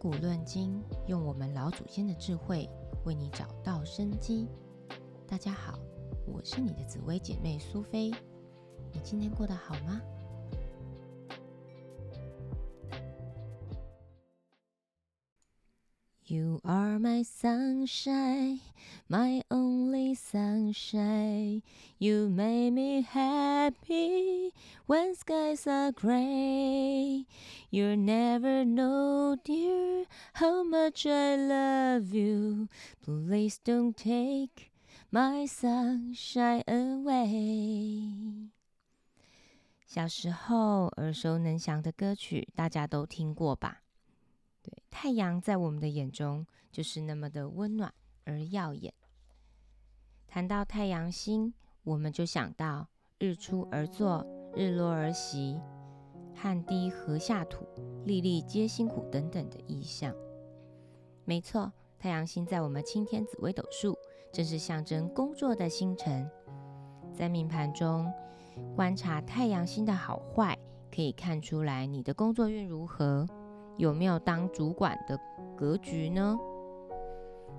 古论今，用我们老祖先的智慧为你找到生机。大家好，我是你的紫薇姐妹苏菲。你今天过得好吗 ？You are my sunshine, my only sunshine. You make me happy when skies are gray. You never know, dear, how much I love you. Please don't take my sunshine away. 小时候耳熟能详的歌曲，大家都听过吧？ 对，太阳在我们的眼中就是那么的温暖而耀眼。谈到太阳星，我们就想到日出而作，日落而息，汗滴禾下土，粒粒皆辛苦等等的意象。没错，太阳星在我们青天紫微斗数，正是象征工作的星辰。在命盘中。观察太阳星的好坏，可以看出来你的工作运如何，有没有当主管的格局呢？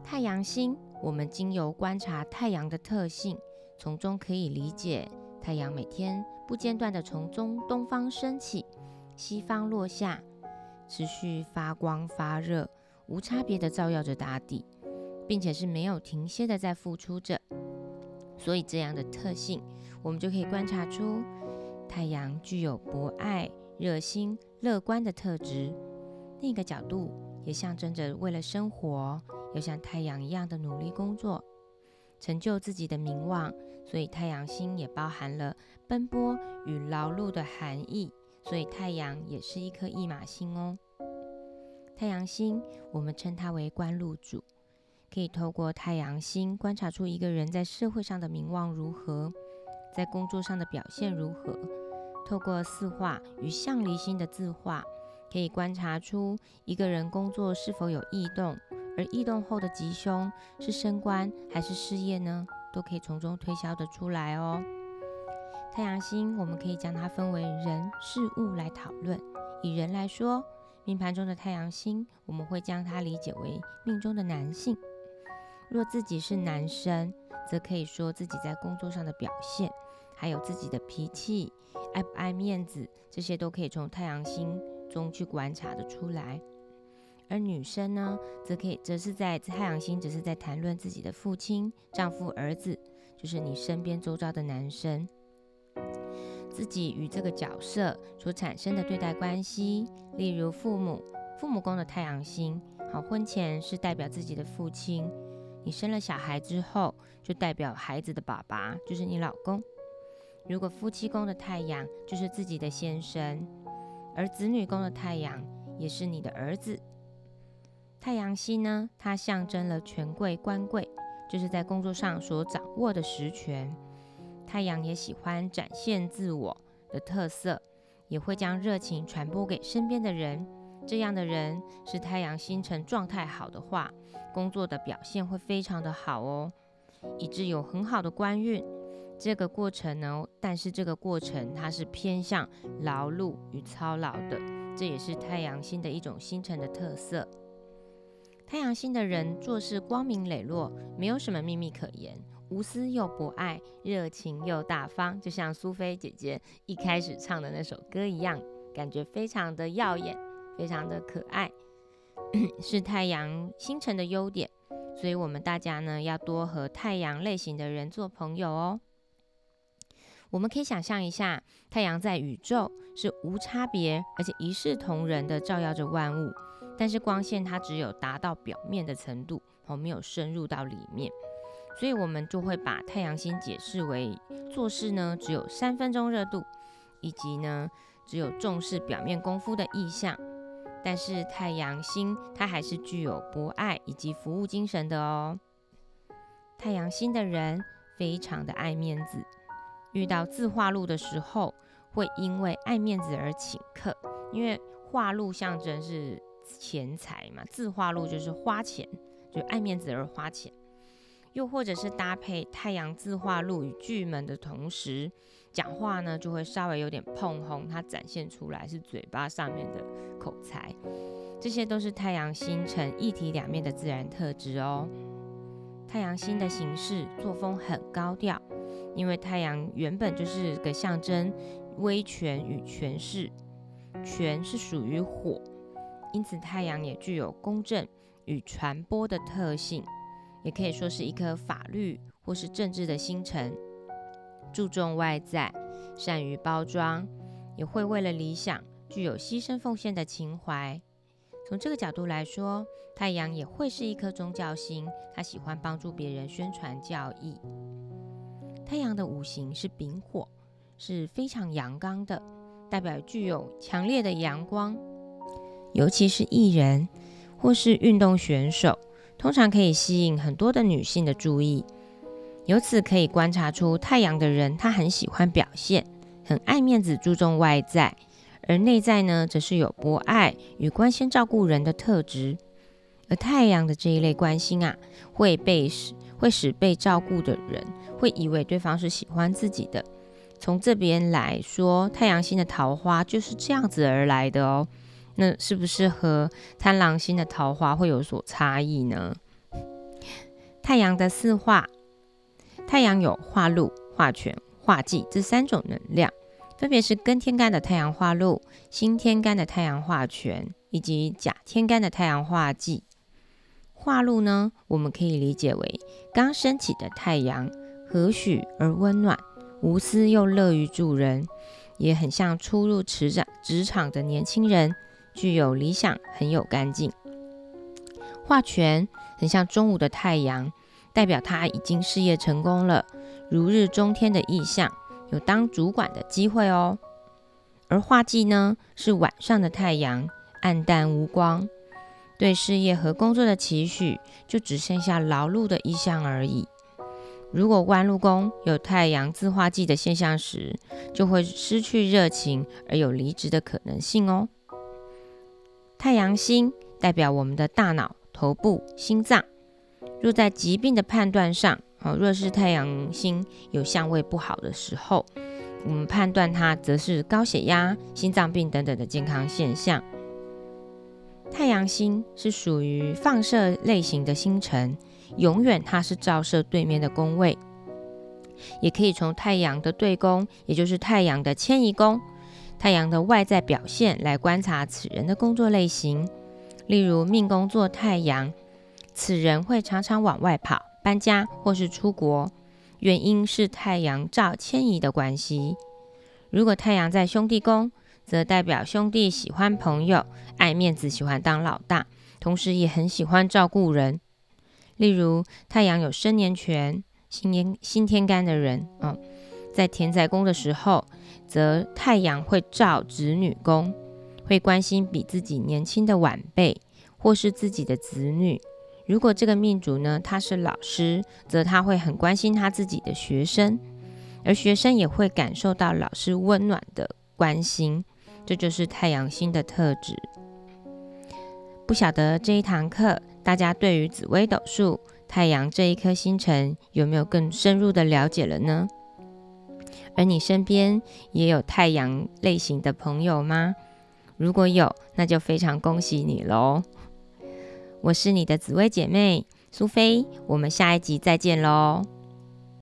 太阳星，我们经由观察太阳的特性，从中可以理解太阳每天不间断的从中东方升起，西方落下，持续发光发热，无差别的照耀着大地，并且是没有停歇的在付出着。所以这样的特性，我们就可以观察出太阳具有博爱、热心、乐观的特质。另一个角度也象征着为了生活，要像太阳一样的努力工作，成就自己的名望。所以太阳星也包含了奔波与劳碌的含义。所以太阳也是一颗驿马星哦。太阳星，我们称它为官禄主。可以透过太阳星观察出一个人在社会上的名望如何，在工作上的表现如何。透过四化与相离星的字画，可以观察出一个人工作是否有异动，而异动后的吉凶是升官还是事业呢？都可以从中推销得出来哦。太阳星，我们可以将它分为人事物来讨论。以人来说，命盘中的太阳星，我们会将它理解为命中的男性。若自己是男生，则可以说自己在工作上的表现，还有自己的脾气，爱不爱面子，这些都可以从太阳星中去观察的出来。而女生呢，则可以则是在太阳星，只是在谈论自己的父亲、丈夫、儿子，就是你身边周遭的男生，自己与这个角色所产生的对待关系，例如父母，父母宫的太阳星，好，婚前是代表自己的父亲。你生了小孩之后，就代表孩子的爸爸就是你老公。如果夫妻宫的太阳就是自己的先生，而子女宫的太阳也是你的儿子。太阳星呢，它象征了权贵官贵，就是在工作上所掌握的实权。太阳也喜欢展现自我的特色，也会将热情传播给身边的人。这样的人是太阳星辰状态好的话，工作的表现会非常的好哦，以致有很好的官运。这个过程呢，但是这个过程它是偏向劳碌与操劳的，这也是太阳星的一种星辰的特色。太阳星的人做事光明磊落，没有什么秘密可言，无私又博爱，热情又大方，就像苏菲姐姐一开始唱的那首歌一样，感觉非常的耀眼。非常的可爱，是太阳星辰的优点，所以我们大家呢要多和太阳类型的人做朋友哦。我们可以想象一下，太阳在宇宙是无差别而且一视同仁的照耀着万物，但是光线它只有达到表面的程度，哦，没有深入到里面，所以我们就会把太阳星解释为做事呢只有三分钟热度，以及呢只有重视表面功夫的意向。但是太阳星它还是具有博爱以及服务精神的哦。太阳星的人非常的爱面子，遇到自化禄的时候，会因为爱面子而请客，因为化禄象征是钱财嘛，自化禄就是花钱，就爱面子而花钱。又或者是搭配太阳自化禄与巨门的同时，讲话呢就会稍微有点碰红，它展现出来是嘴巴上面的口才，这些都是太阳星辰一体两面的自然特质哦。太阳星的形式作风很高调，因为太阳原本就是个象征威权与权势，权是属于火，因此太阳也具有公正与传播的特性，也可以说是一颗法律或是政治的星辰，注重外在，善于包装，也会为了理想具有牺牲奉献的情怀。从这个角度来说，太阳也会是一颗宗教星，它喜欢帮助别人宣传教义。太阳的五行是丙火，是非常阳刚的，代表具有强烈的阳光。尤其是艺人或是运动选手，通常可以吸引很多的女性的注意。由此可以观察出太阳的人，他很喜欢表现，很爱面子，注重外在。而内在呢，则是有博爱与关心照顾人的特质。而太阳的这一类关心啊，会被使会使被照顾的人会以为对方是喜欢自己的。从这边来说，太阳星的桃花就是这样子而来的哦。那是不是和贪狼星的桃花会有所差异呢？太阳的四化，太阳有化禄、化权、化忌这三种能量。分别是根天干的太阳化禄、辛天干的太阳化权，以及甲天干的太阳化忌。化禄呢，我们可以理解为刚升起的太阳，和煦而温暖，无私又乐于助人，也很像初入职场职场的年轻人，具有理想，很有干劲。画权很像中午的太阳，代表他已经事业成功了，如日中天的意象。有当主管的机会哦，而画技呢是晚上的太阳，暗淡无光，对事业和工作的期许就只剩下劳碌的意象而已。如果弯路宫有太阳自化忌的现象时，就会失去热情而有离职的可能性哦。太阳星代表我们的大脑、头部、心脏，若在疾病的判断上。好，若是太阳星有相位不好的时候，我们判断它则是高血压、心脏病等等的健康现象。太阳星是属于放射类型的星辰，永远它是照射对面的宫位，也可以从太阳的对宫，也就是太阳的迁移宫，太阳的外在表现来观察此人的工作类型。例如命宫做太阳，此人会常常往外跑。搬家或是出国，原因是太阳照迁移的关系。如果太阳在兄弟宫，则代表兄弟喜欢朋友，爱面子，喜欢当老大，同时也很喜欢照顾人。例如太阳有生年权、新年新天干的人，哦，在田宅宫的时候，则太阳会照子女宫，会关心比自己年轻的晚辈或是自己的子女。如果这个命主呢，他是老师，则他会很关心他自己的学生，而学生也会感受到老师温暖的关心，这就是太阳星的特质。不晓得这一堂课，大家对于紫微斗数太阳这一颗星辰有没有更深入的了解了呢？而你身边也有太阳类型的朋友吗？如果有，那就非常恭喜你喽！我是你的紫薇姐妹苏菲，我们下一集再见喽。